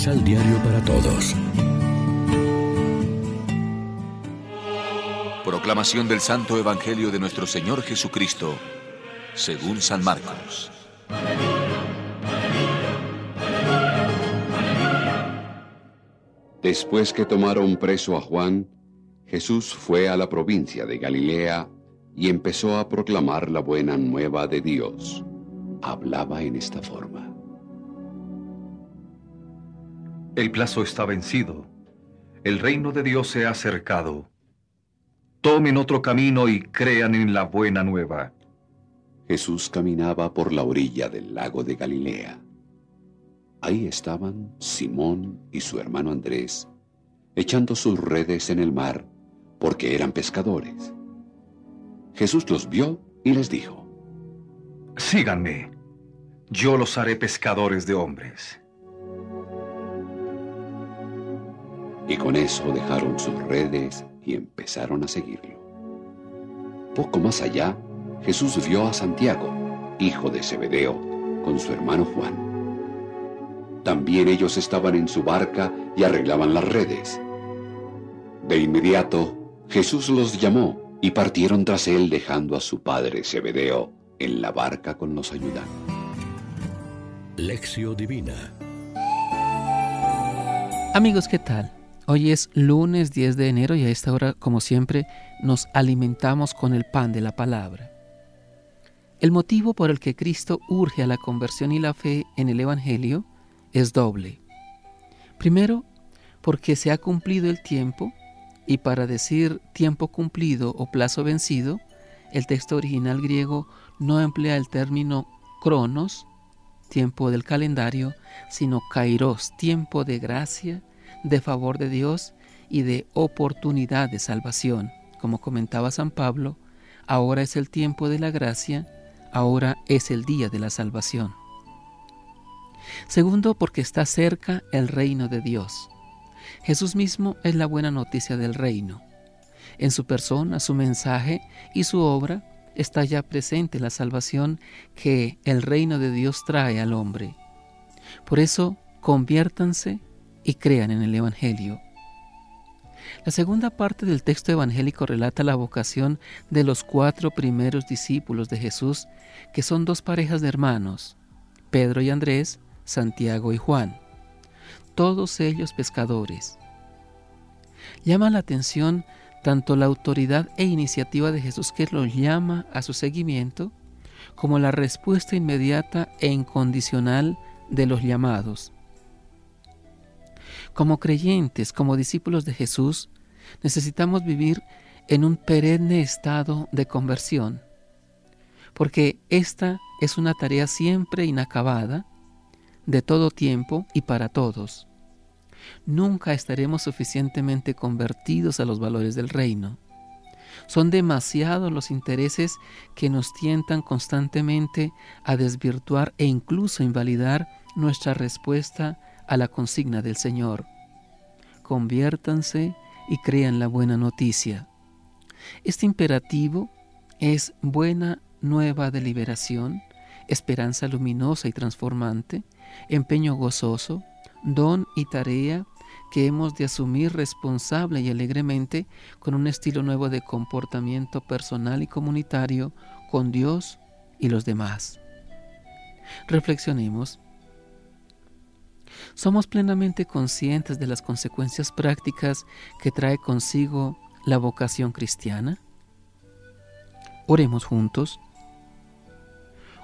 Misal Diario para Todos. Proclamación del Santo Evangelio de nuestro Señor Jesucristo, según San Marcos. Después que tomaron preso a Juan, Jesús fue a la provincia de Galilea y empezó a proclamar la buena nueva de Dios. Hablaba en esta forma. El plazo está vencido. El reino de Dios se ha acercado. Tomen otro camino y crean en la buena nueva. Jesús caminaba por la orilla del lago de Galilea. Ahí estaban Simón y su hermano Andrés, echando sus redes en el mar, porque eran pescadores. Jesús los vio y les dijo, Síganme, yo los haré pescadores de hombres. Y con eso dejaron sus redes y empezaron a seguirlo. Poco más allá, Jesús vio a Santiago, hijo de Zebedeo, con su hermano Juan. También ellos estaban en su barca y arreglaban las redes. De inmediato, Jesús los llamó y partieron tras él dejando a su padre Zebedeo en la barca con los ayudantes. Lección Divina Amigos, ¿qué tal? Hoy es lunes 10 de enero y a esta hora, como siempre, nos alimentamos con el pan de la palabra. El motivo por el que Cristo urge a la conversión y la fe en el Evangelio es doble. Primero, porque se ha cumplido el tiempo y para decir tiempo cumplido o plazo vencido, el texto original griego no emplea el término cronos, tiempo del calendario, sino kairos, tiempo de gracia, de favor de Dios y de oportunidad de salvación. Como comentaba San Pablo, ahora es el tiempo de la gracia, ahora es el día de la salvación. Segundo, porque está cerca el reino de Dios. Jesús mismo es la buena noticia del reino. En su persona, su mensaje y su obra está ya presente la salvación que el reino de Dios trae al hombre. Por eso, conviértanse y crean en el Evangelio. La segunda parte del texto evangélico relata la vocación de los cuatro primeros discípulos de Jesús, que son dos parejas de hermanos, Pedro y Andrés, Santiago y Juan todos ellos pescadores. Llama la atención tanto la autoridad e iniciativa de Jesús que los llama a su seguimiento, como la respuesta inmediata e incondicional de los llamados. Como creyentes, como discípulos de Jesús, necesitamos vivir en un perenne estado de conversión, porque esta es una tarea siempre inacabada, de todo tiempo y para todos nunca estaremos suficientemente convertidos a los valores del reino. Son demasiados los intereses que nos tientan constantemente a desvirtuar e incluso invalidar nuestra respuesta a la consigna del Señor. Conviértanse y crean la buena noticia. Este imperativo es buena nueva de liberación, esperanza luminosa y transformante, empeño gozoso, don y tarea que hemos de asumir responsable y alegremente con un estilo nuevo de comportamiento personal y comunitario con Dios y los demás. Reflexionemos. ¿Somos plenamente conscientes de las consecuencias prácticas que trae consigo la vocación cristiana? Oremos juntos.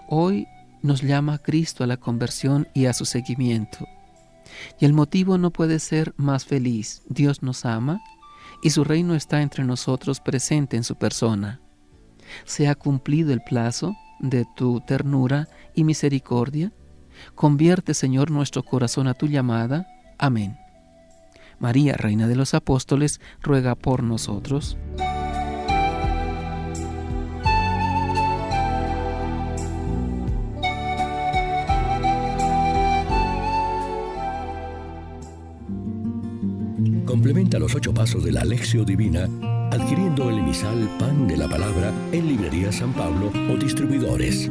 Hoy nos llama Cristo a la conversión y a su seguimiento. Y el motivo no puede ser más feliz. Dios nos ama y su reino está entre nosotros presente en su persona. ¿Se ha cumplido el plazo de tu ternura y misericordia? Convierte, Señor, nuestro corazón a tu llamada. Amén. María, Reina de los Apóstoles, ruega por nosotros. Complementa los ocho pasos de la Alexio Divina adquiriendo el emisal Pan de la Palabra en Librería San Pablo o distribuidores.